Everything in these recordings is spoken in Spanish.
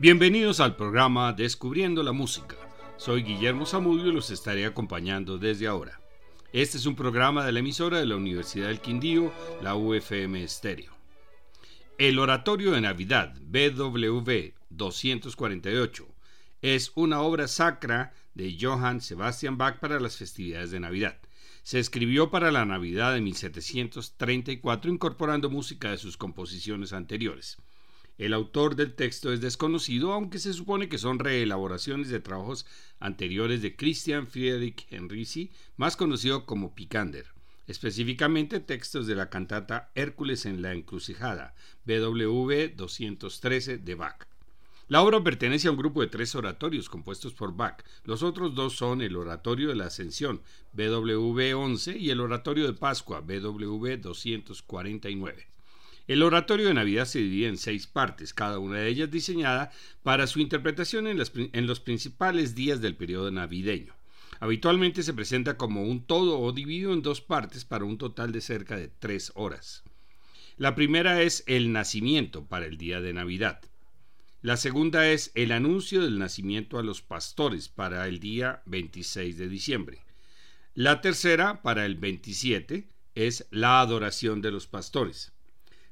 Bienvenidos al programa Descubriendo la Música. Soy Guillermo Zamudio y los estaré acompañando desde ahora. Este es un programa de la emisora de la Universidad del Quindío, la UFM Estéreo. El Oratorio de Navidad, BWV 248, es una obra sacra de Johann Sebastian Bach para las festividades de Navidad. Se escribió para la Navidad de 1734 incorporando música de sus composiciones anteriores. El autor del texto es desconocido, aunque se supone que son reelaboraciones de trabajos anteriores de Christian Friedrich Henrici, más conocido como Picander, específicamente textos de la cantata Hércules en la encrucijada, BW 213 de Bach. La obra pertenece a un grupo de tres oratorios compuestos por Bach. Los otros dos son el Oratorio de la Ascensión, BW 11, y el Oratorio de Pascua, BWV 249. El oratorio de Navidad se divide en seis partes, cada una de ellas diseñada para su interpretación en, los principales días del periodo navideño. Habitualmente se presenta como un todo o dividido en dos partes para un total de cerca de tres horas. La primera es el nacimiento para el día de Navidad. La segunda es el anuncio del nacimiento a los pastores para el día 26 de diciembre. La tercera, para el 27, es la adoración de los pastores.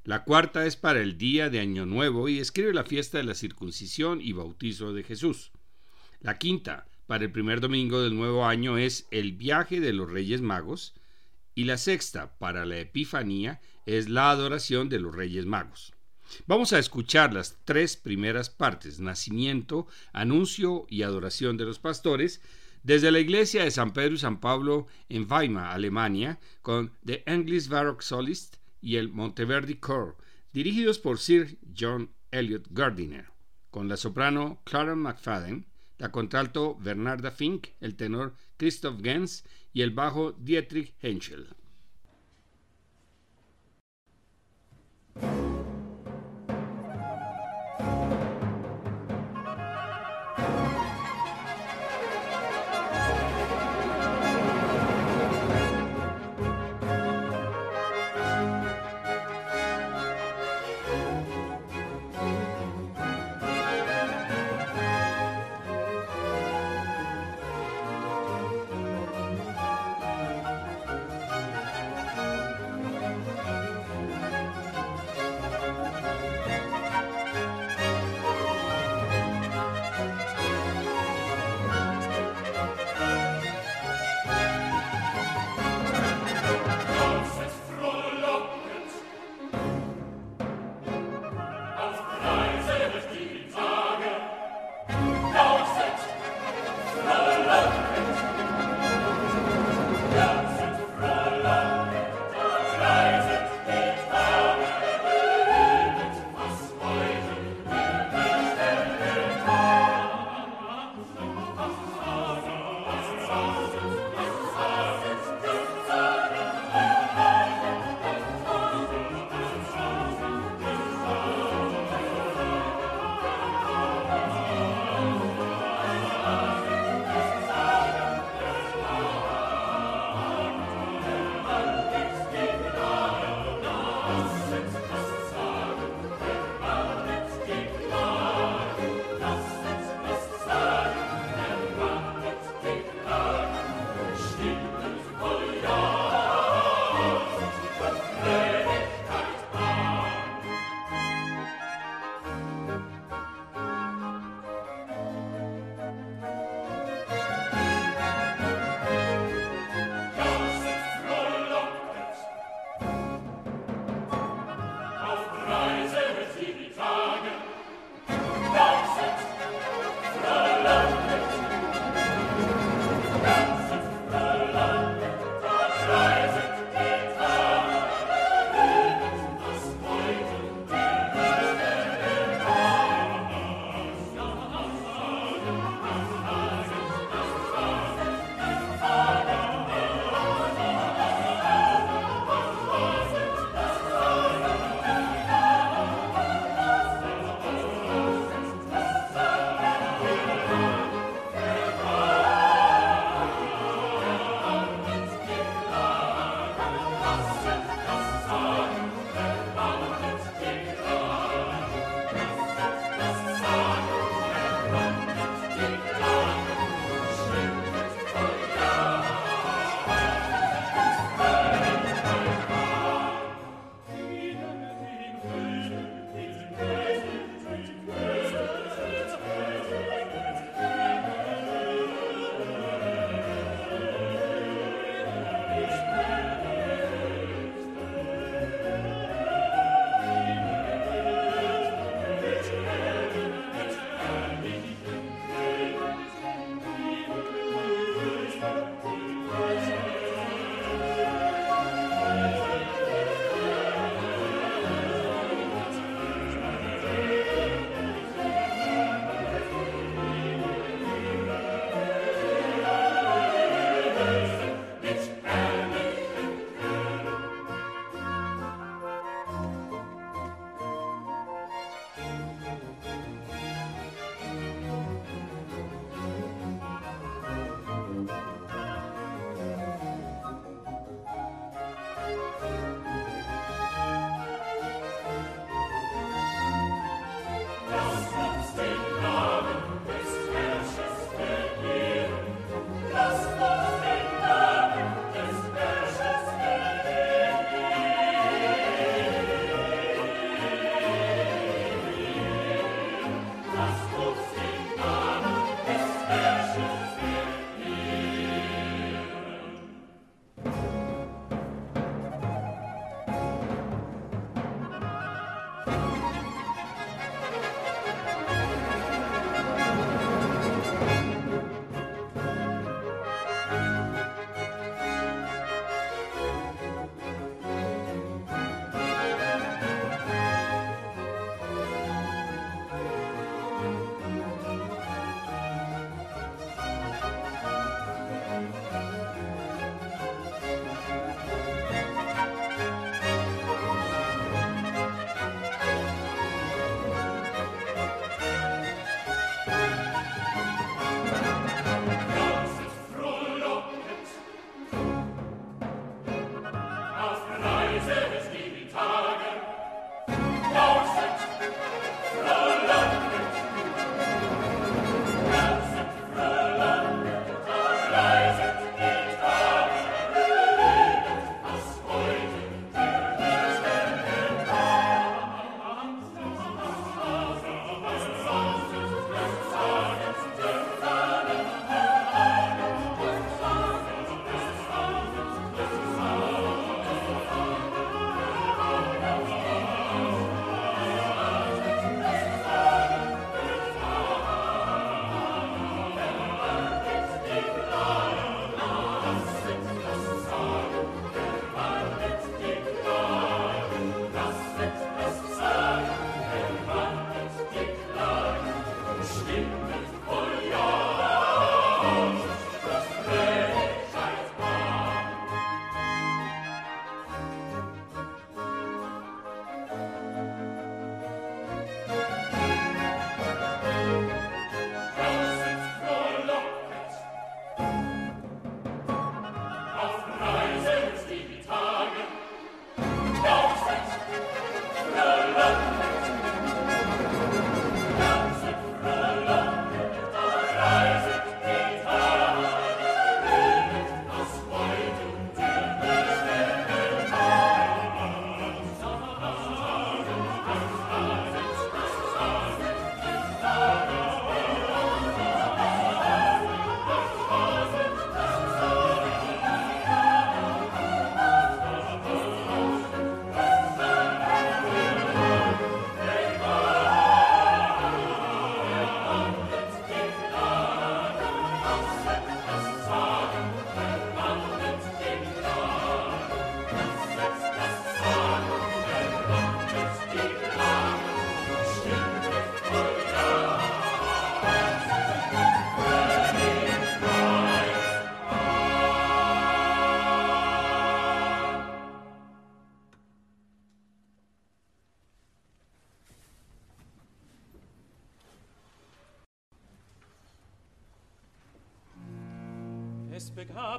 La cuarta es para el día de Año Nuevo y escribe la fiesta de la circuncisión y bautizo de Jesús. La quinta, para el primer domingo del nuevo año, es el viaje de los Reyes Magos. Y la sexta, para la Epifanía, es la adoración de los Reyes Magos. Vamos a escuchar las tres primeras partes, nacimiento, anuncio y adoración de los pastores, desde la iglesia de San Pedro y San Pablo en Weimar, Alemania, con The English Baroque Solist, y el Monteverdi Corps, dirigidos por Sir John Elliot Gardiner, con la soprano Clara McFadden, la contralto Bernarda Fink, el tenor Christoph Gens y el bajo Dietrich Henschel.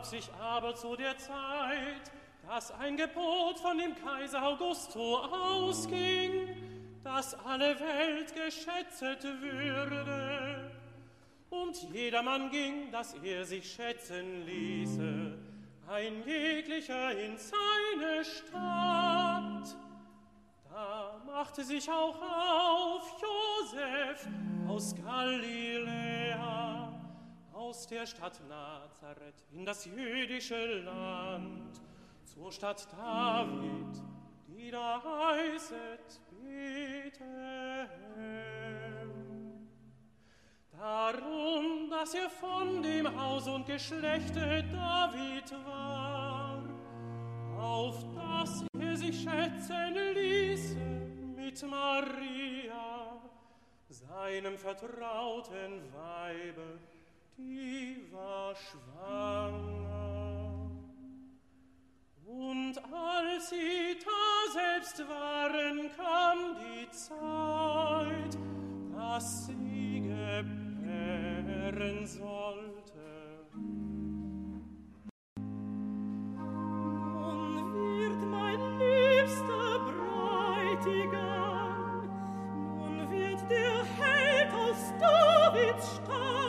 sich aber zu der Zeit, dass ein Gebot von dem Kaiser Augusto ausging, dass alle Welt geschätzt würde. Und jedermann ging, dass er sich schätzen ließe, ein jeglicher in seine Stadt. Da machte sich auch auf Josef aus Galiläa aus der Stadt Nazareth in das jüdische Land, zur Stadt David, die da heißet Bethlehem. Darum, dass er von dem Haus und Geschlechte David war, auf das er sich schätzen ließe mit Maria, seinem vertrauten Weibe, sie war schwanger. Und als sie da selbst waren, kam die Zeit, dass sie gebären sollte. Nun wird mein liebster Bräutigam, nun wird der Held aus Davids Stamm,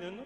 Aynı'nın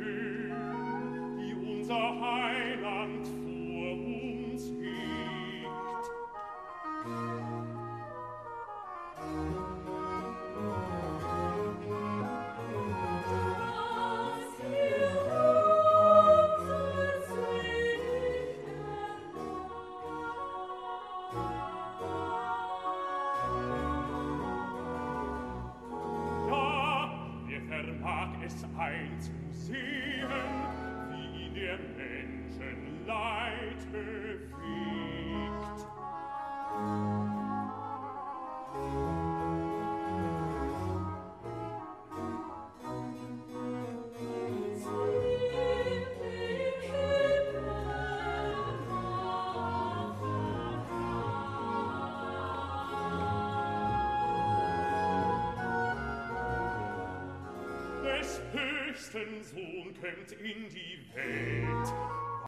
Bestens Sohn kennt in die Welt,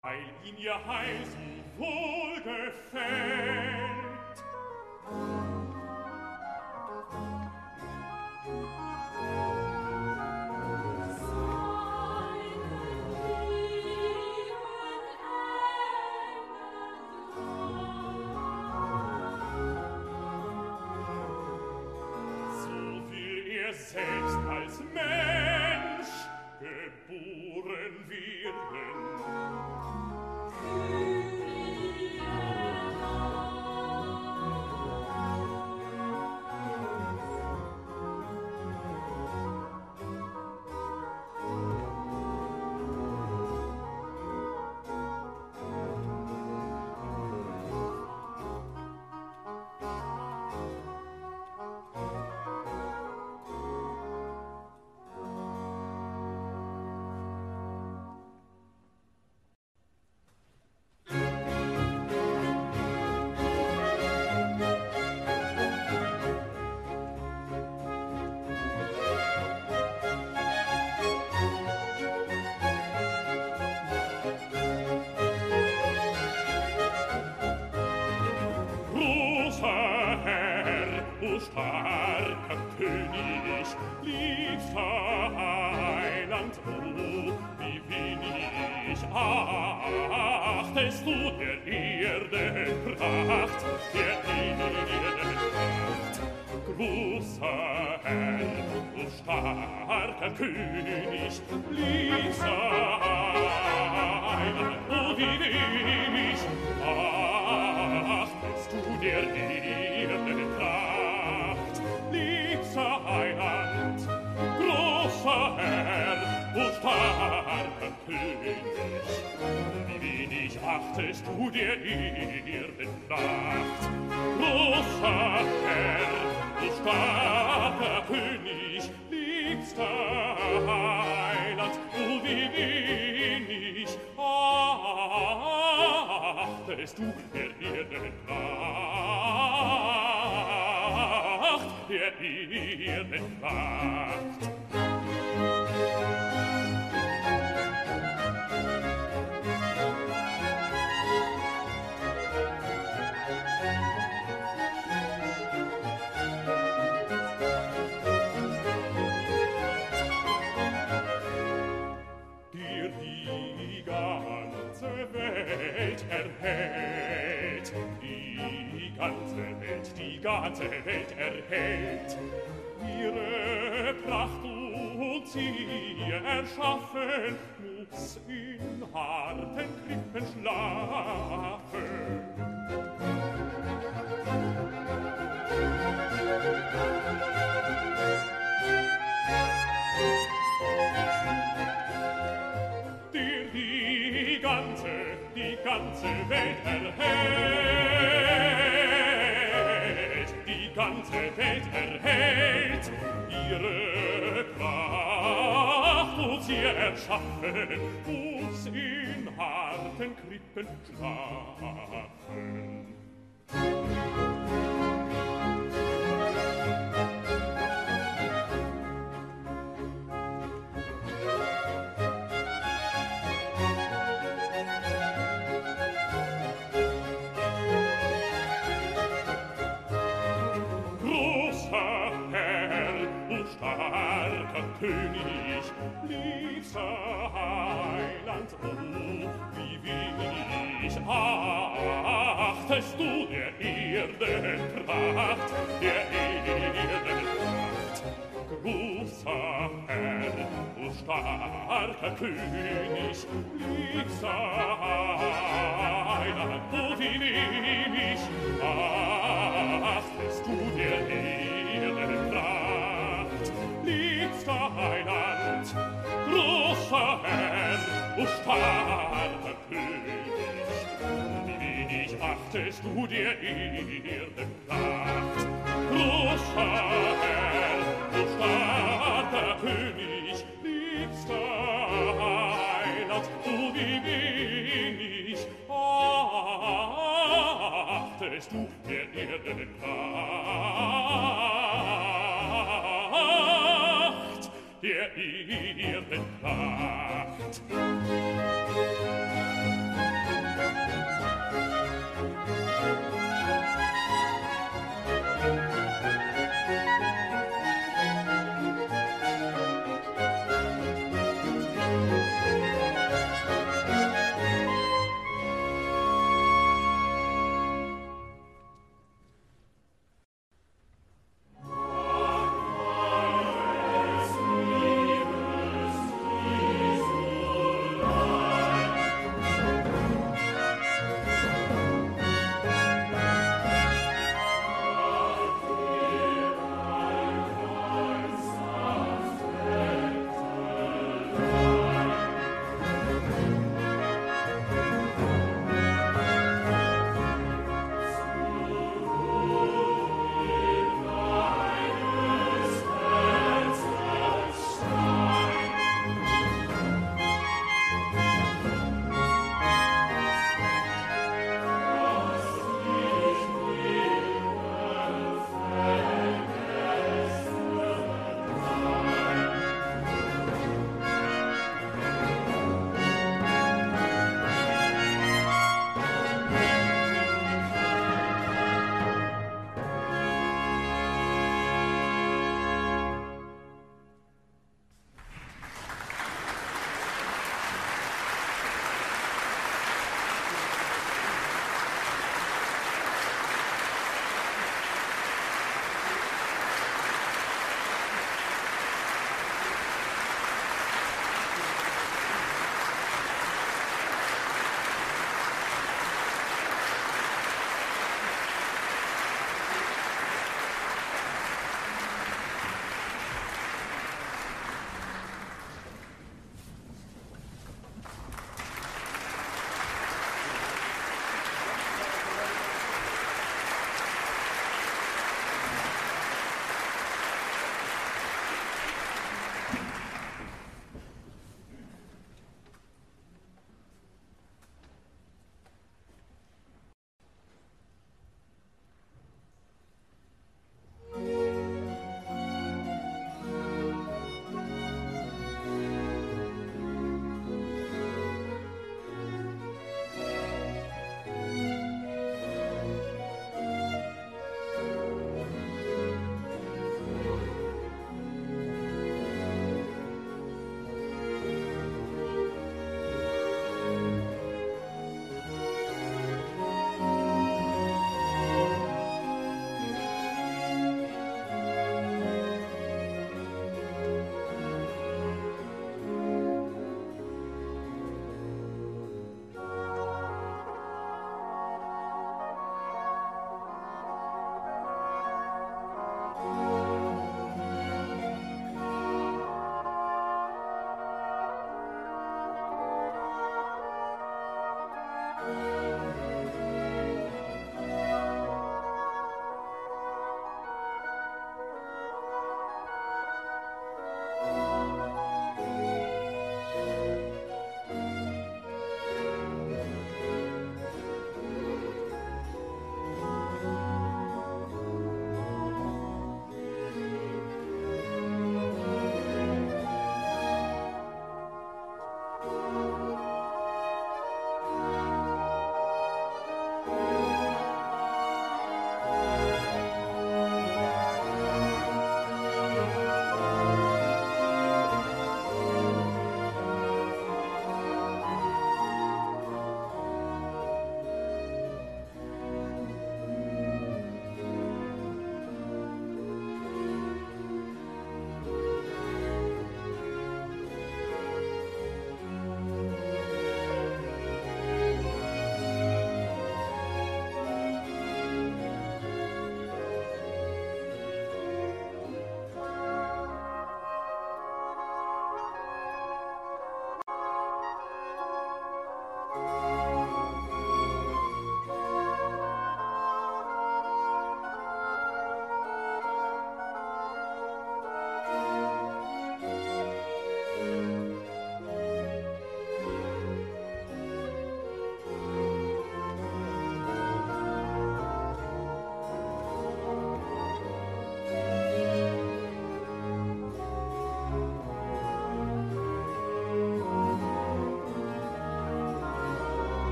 weil ihn ihr heißt starker König, liebster Heiland, oh, wie wenig achtest du der Erde Pracht, der Erde Pracht. Großer Herr, oh, starker König, liebster Heiland, oh, wie wenig achtest du der Erde Pracht, Herrn, wo starken Königs, wie wenig achtest du dir hier Nacht? Wo starken Herrn, liebster Heiland, du wie wenig achtest du dir hier in Nacht? Hier, hier, hier, ganze Welt erhält. Ihre Pracht und sie erschaffen, muss in harten Krippen schlafen. Der die ganze, die ganze Welt erhält, zepet erhält ihre Kraft und sie erschaffen uns in harten Krippen schlafen. König, liebster Heiland, oh, wie wenig achtest du der Erde Pracht, der Erde Pracht. Großer Herr, du starker König, liebster Heiland, oh, wie wenig achtest du Du, der Erde, der Erde, der hier der Erde, der Erde, der Erde, der Erde, der Erde, der Erde, Du, Erde, mir achtest du Erde, der Erde, der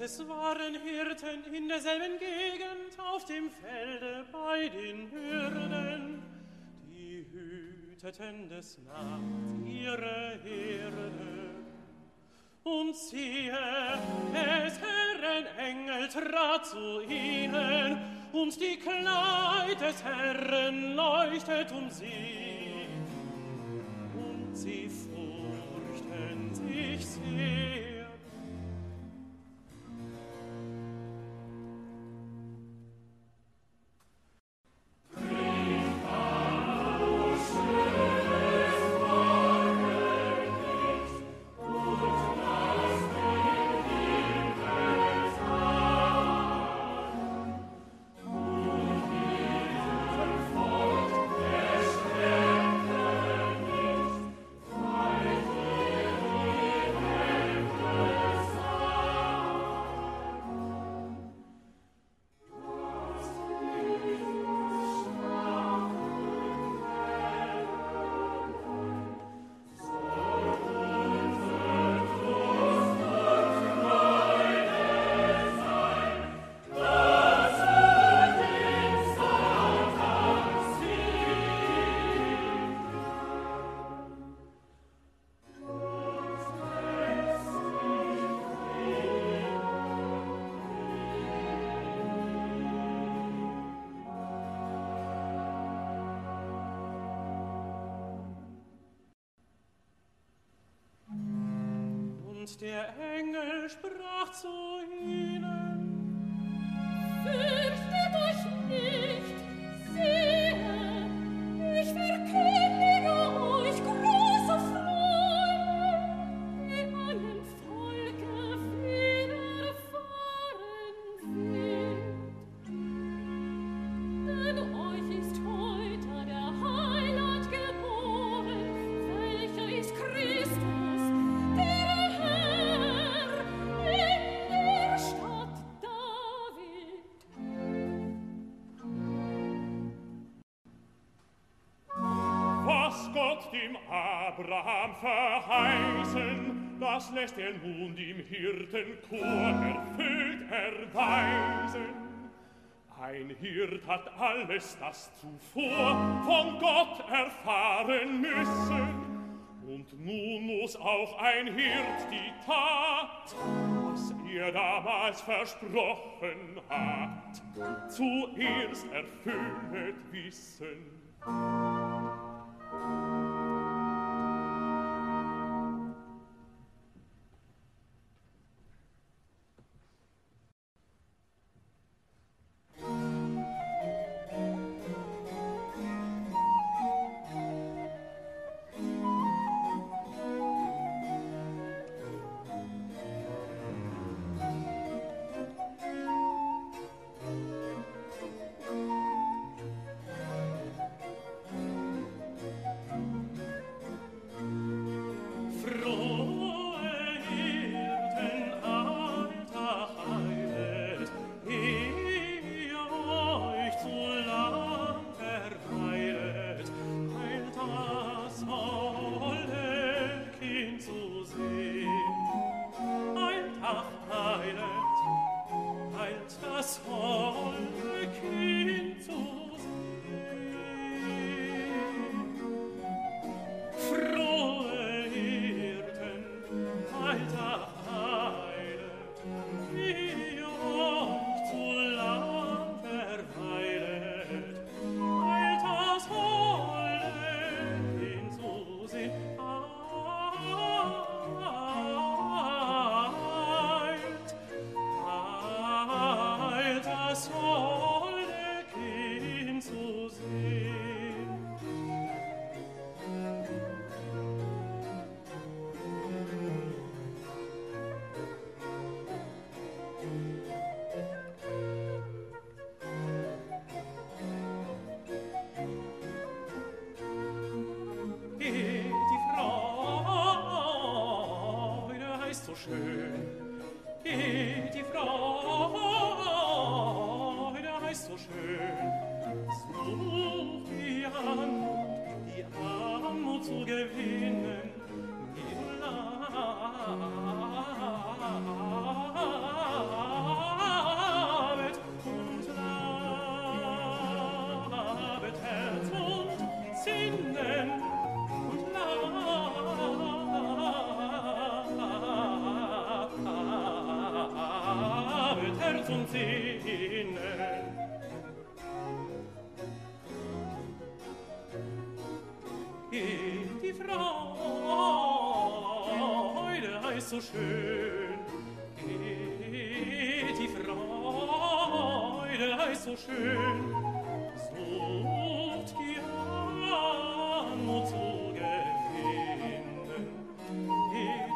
Und es waren Hirten in derselben Gegend auf dem Felde bei den Hürden, die hüteten des Nachts ihre Herde. Und siehe, des Herren Engel trat zu ihnen, und die Kleid des Herren leuchtet um sie. der Engel sprach zu ihm das lässt den Mund im Hirtenchor erfüllt erweisen. Ein Hirt hat alles das zuvor von Gott erfahren müssen. Und nun muss auch ein Hirt die Tat, was er damals versprochen hat, zuerst erfüllt wissen. Schön, so oft die Armut zu gewinnen, Mit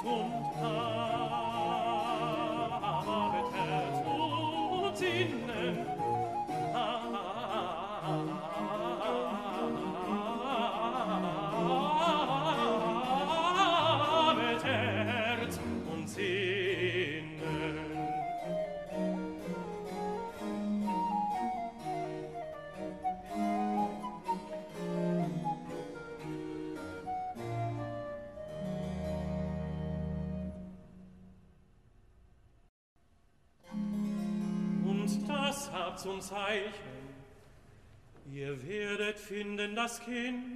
Zeichen. Ihr werdet finden das Kind,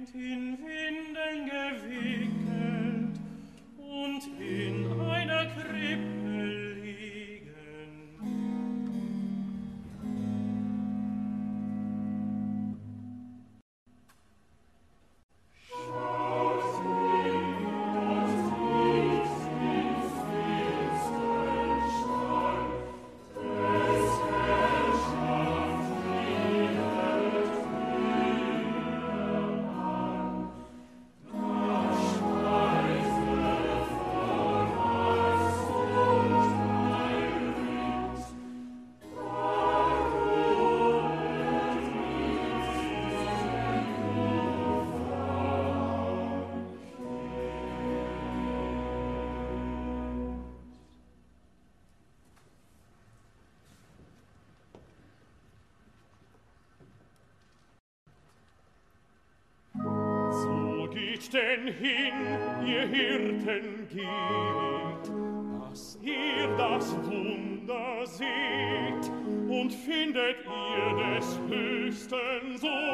denn hin ihr hirten geht was ihr das wunder seht und findet ihr des höchsten so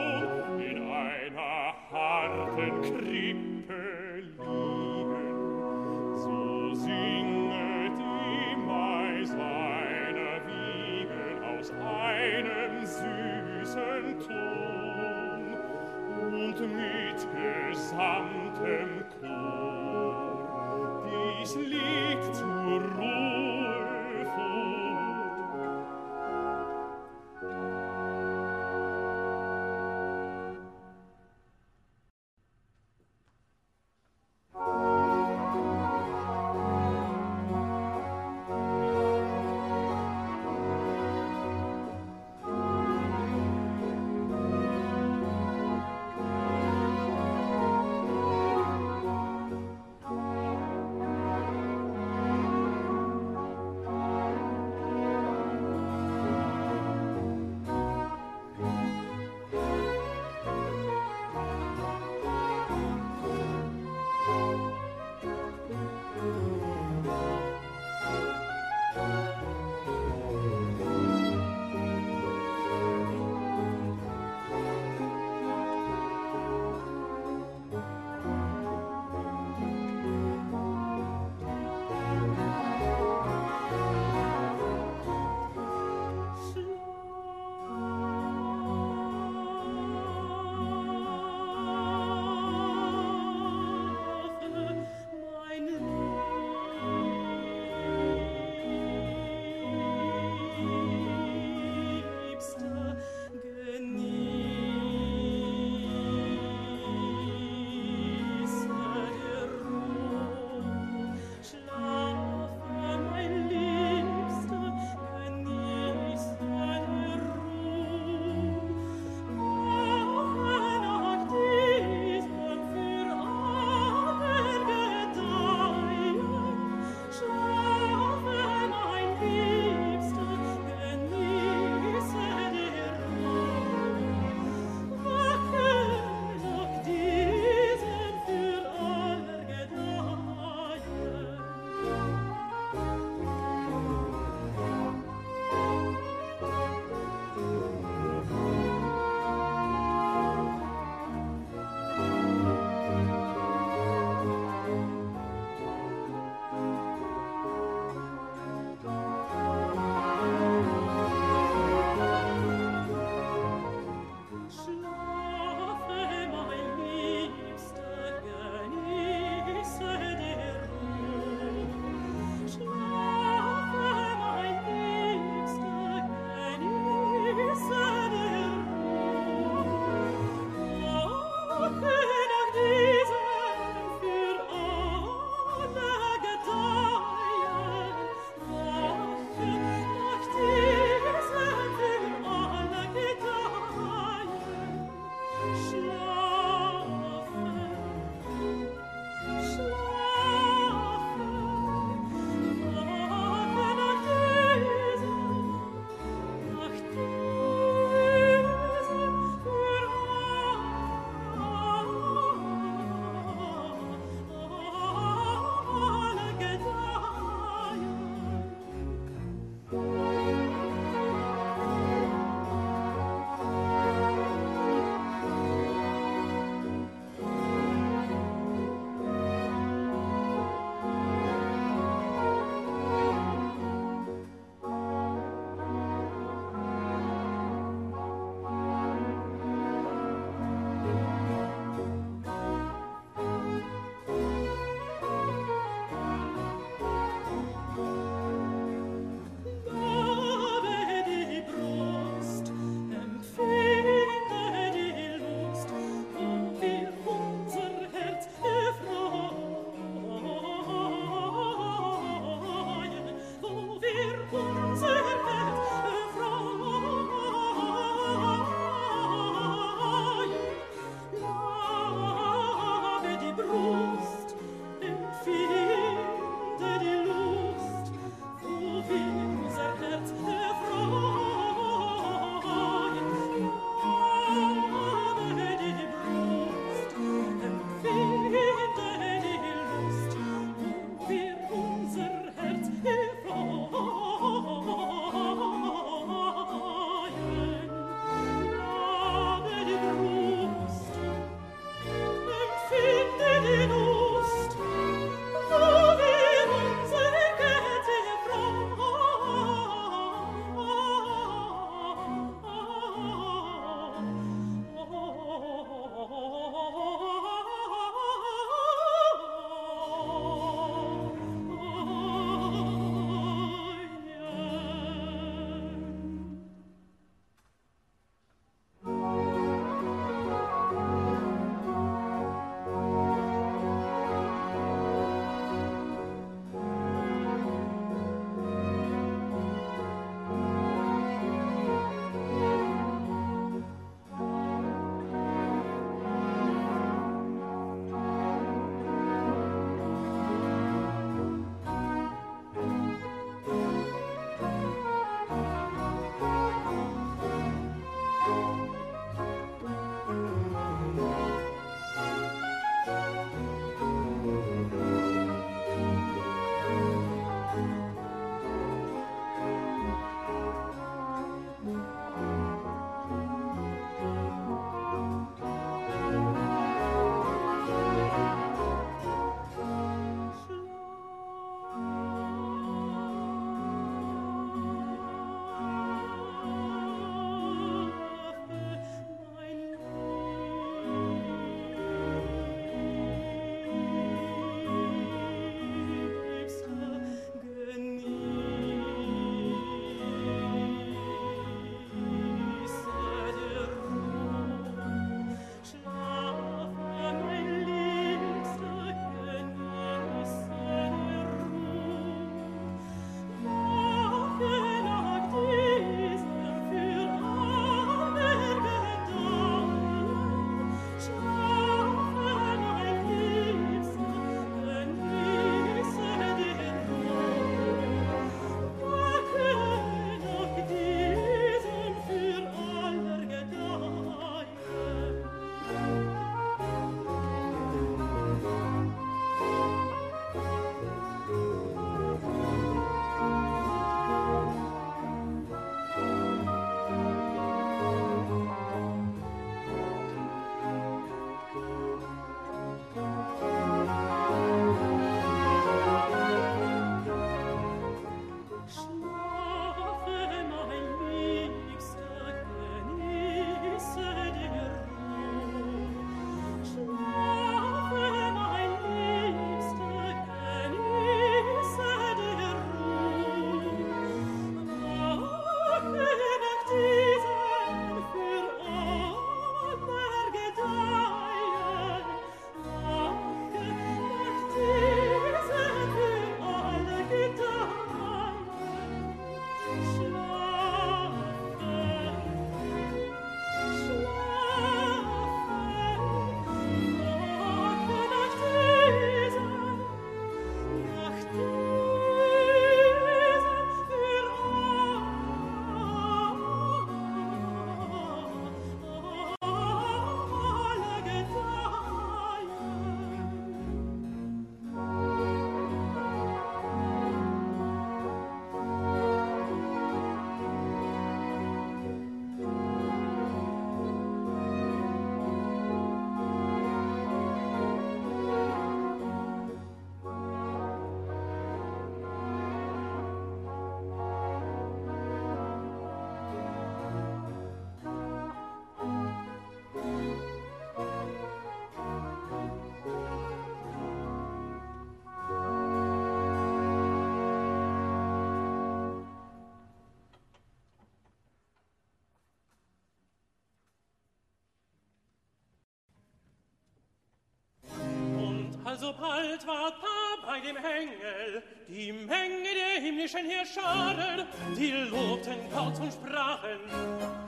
Also bald ward da bei dem Engel die Menge der himmlischen Herrscharen, die lobten Gott und sprachen,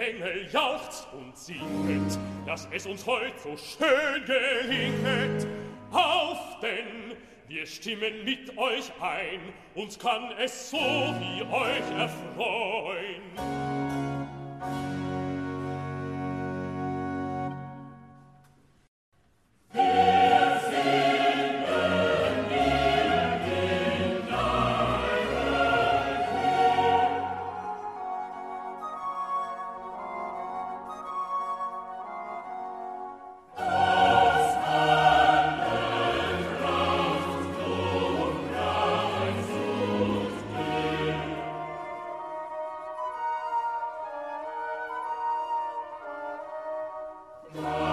Engel jauchzt und singet, dass es uns heut so schön gelinget. Auf denn, wir stimmen mit euch ein, uns kann es so wie euch erfreuen. Lord.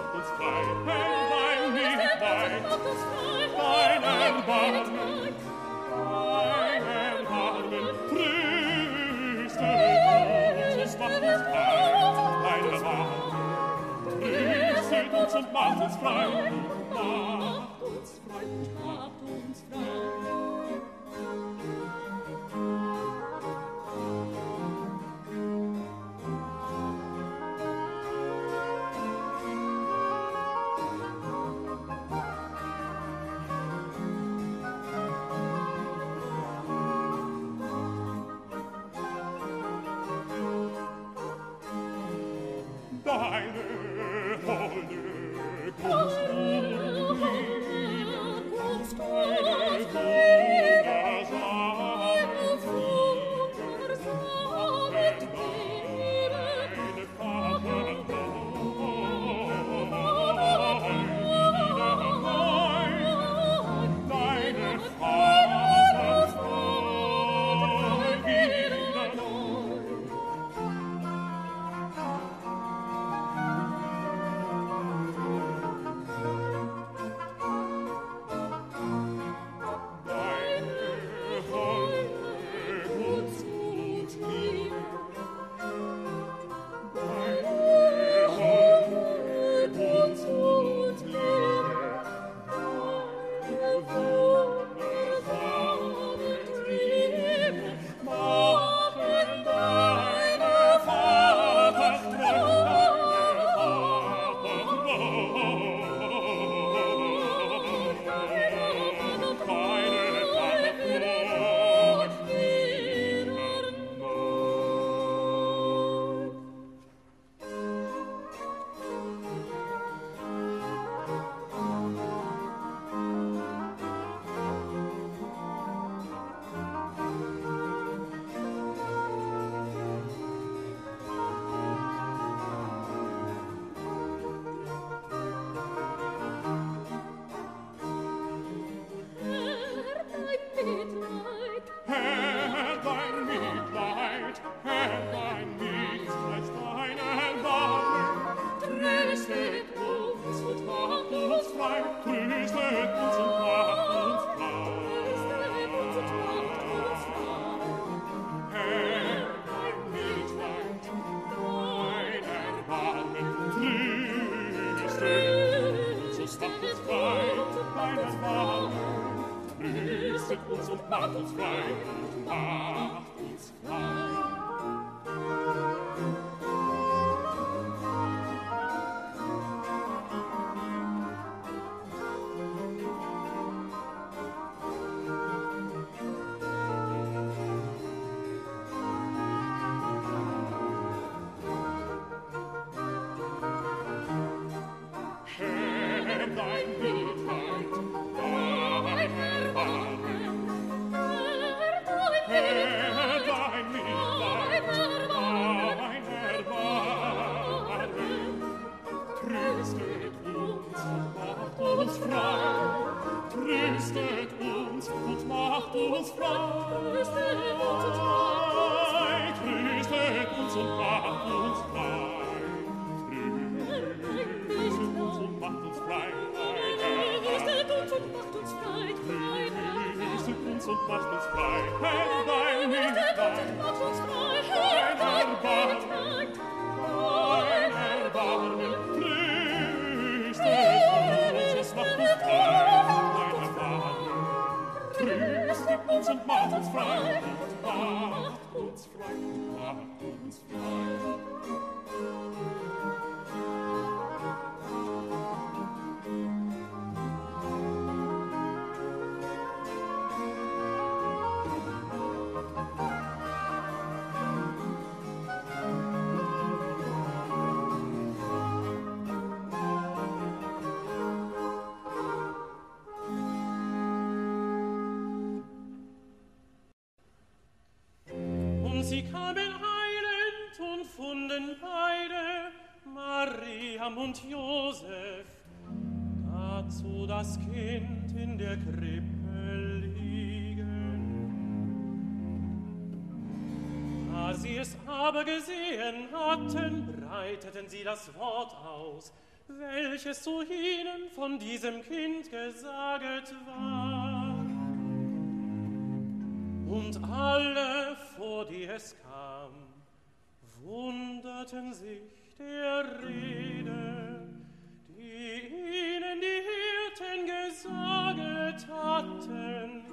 Macht uns frei, Macht uns frei, Macht uns frei, Macht uns frei, Macht uns frei, Macht uns frei, Macht uns frei, Macht uns frei, Macht Christ. so das Kind in der Krippe liegen. Da sie es aber gesehen hatten, breiteten sie das Wort aus, welches zu ihnen von diesem Kind gesaget war. Und alle, vor die es kam, wunderten sich der Rede. die ihnen die Hirten gesaget hatten,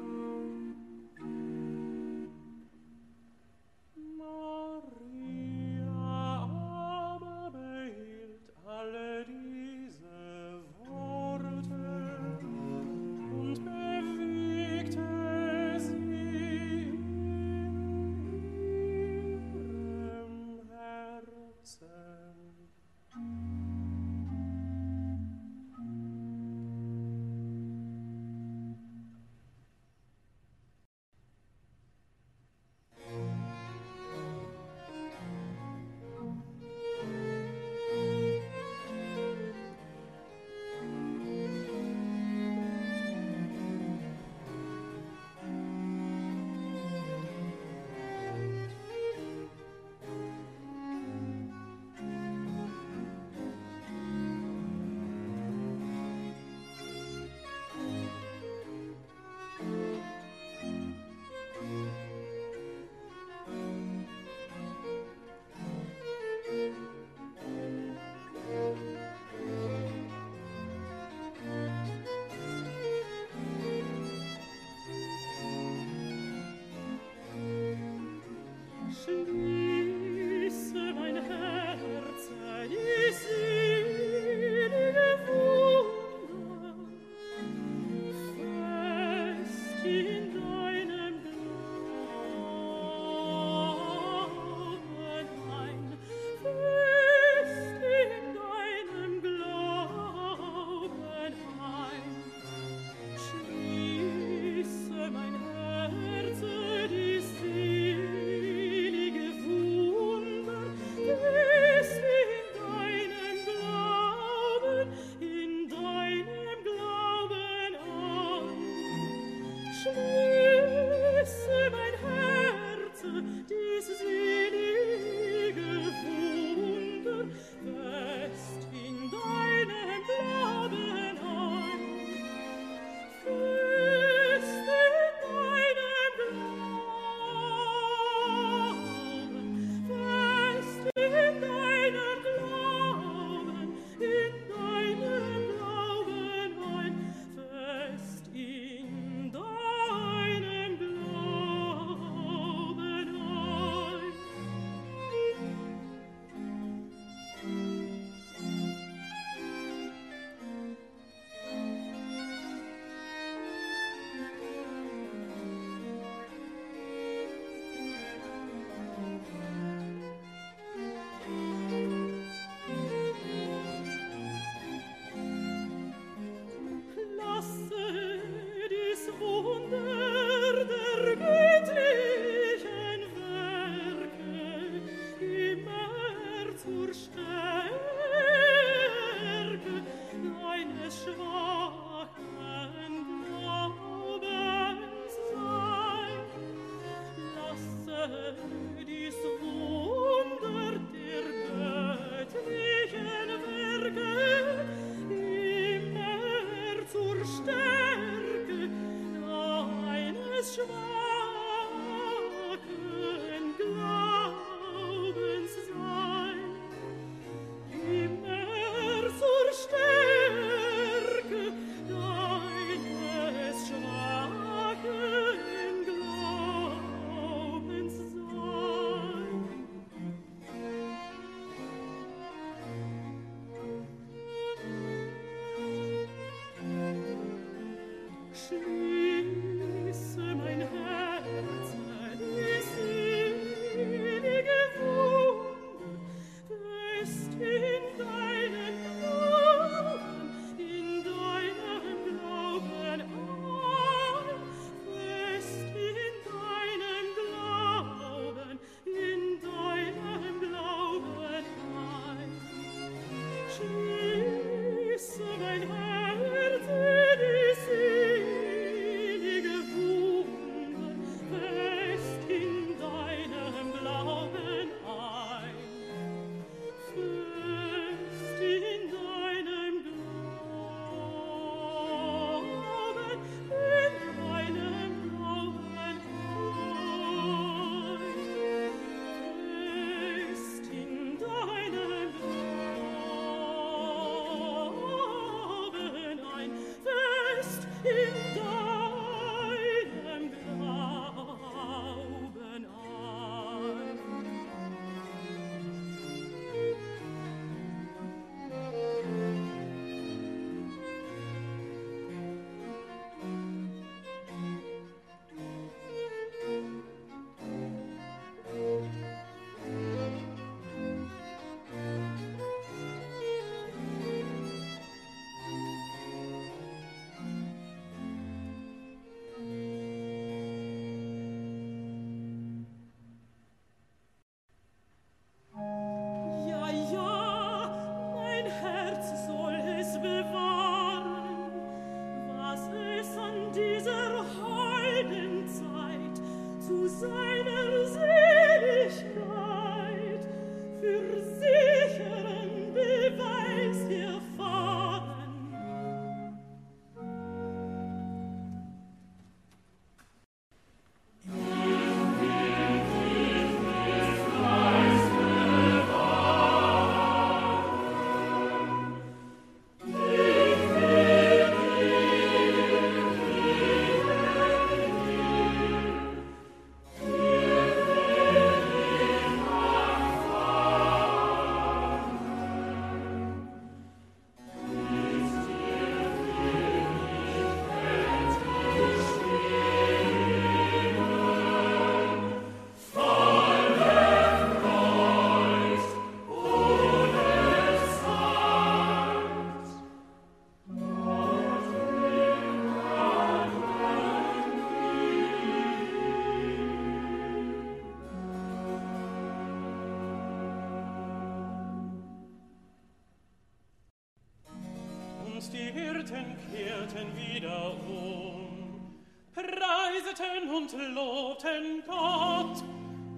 kehrten, kehrten wieder um, preiseten und lobten Gott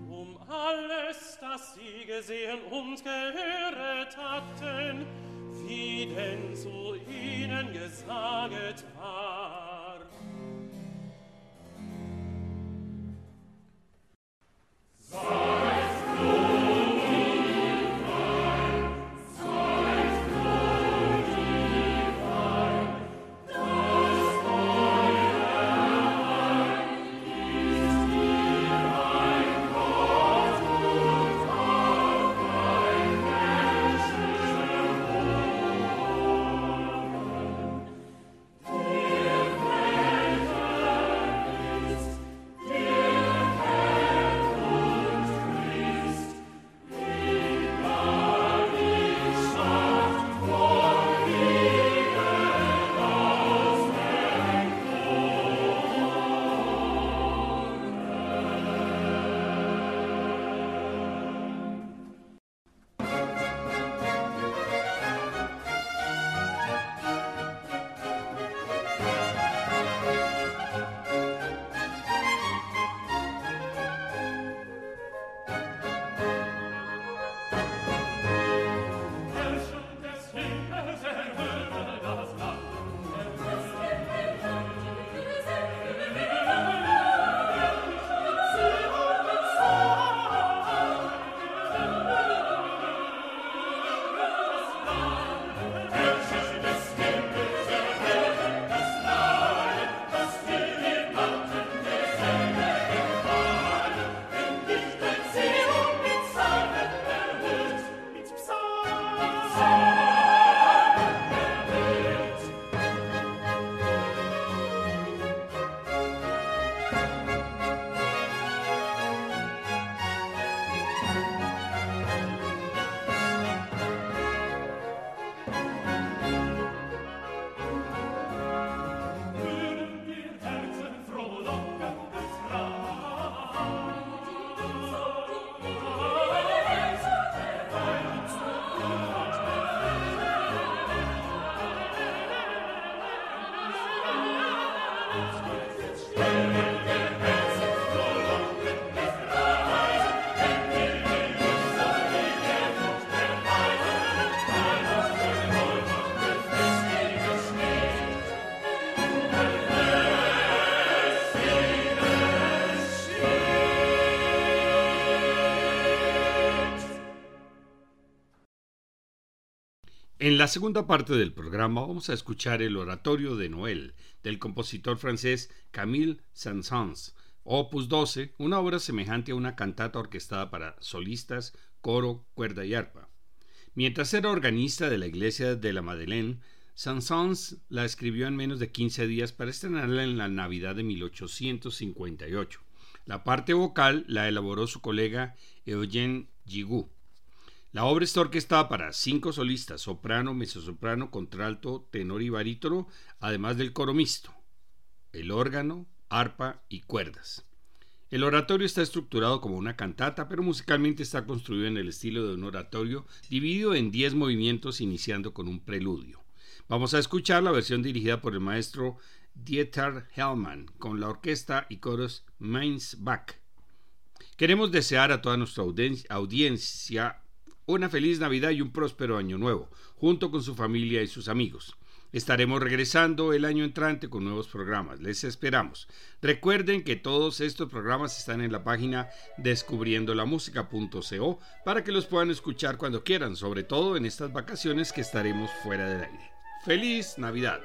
um alles, das sie gesehen und gehört hatten, wie denn zu ihnen gesaget war. En la segunda parte del programa vamos a escuchar el oratorio de Noel del compositor francés Camille Saint-Saëns, opus 12, una obra semejante a una cantata orquestada para solistas, coro, cuerda y arpa. Mientras era organista de la iglesia de la Madeleine, Saint-Saëns la escribió en menos de 15 días para estrenarla en la Navidad de 1858. La parte vocal la elaboró su colega Eugène Gigou. La obra está orquestada para cinco solistas, soprano, mezzosoprano, contralto, tenor y barítono, además del coro mixto, el órgano, arpa y cuerdas. El oratorio está estructurado como una cantata, pero musicalmente está construido en el estilo de un oratorio, dividido en diez movimientos iniciando con un preludio. Vamos a escuchar la versión dirigida por el maestro Dieter Hellman con la orquesta y coros Mainz Bach. Queremos desear a toda nuestra audiencia una feliz Navidad y un próspero año nuevo, junto con su familia y sus amigos. Estaremos regresando el año entrante con nuevos programas. Les esperamos. Recuerden que todos estos programas están en la página descubriendolamusica.co para que los puedan escuchar cuando quieran, sobre todo en estas vacaciones que estaremos fuera del aire. ¡Feliz Navidad!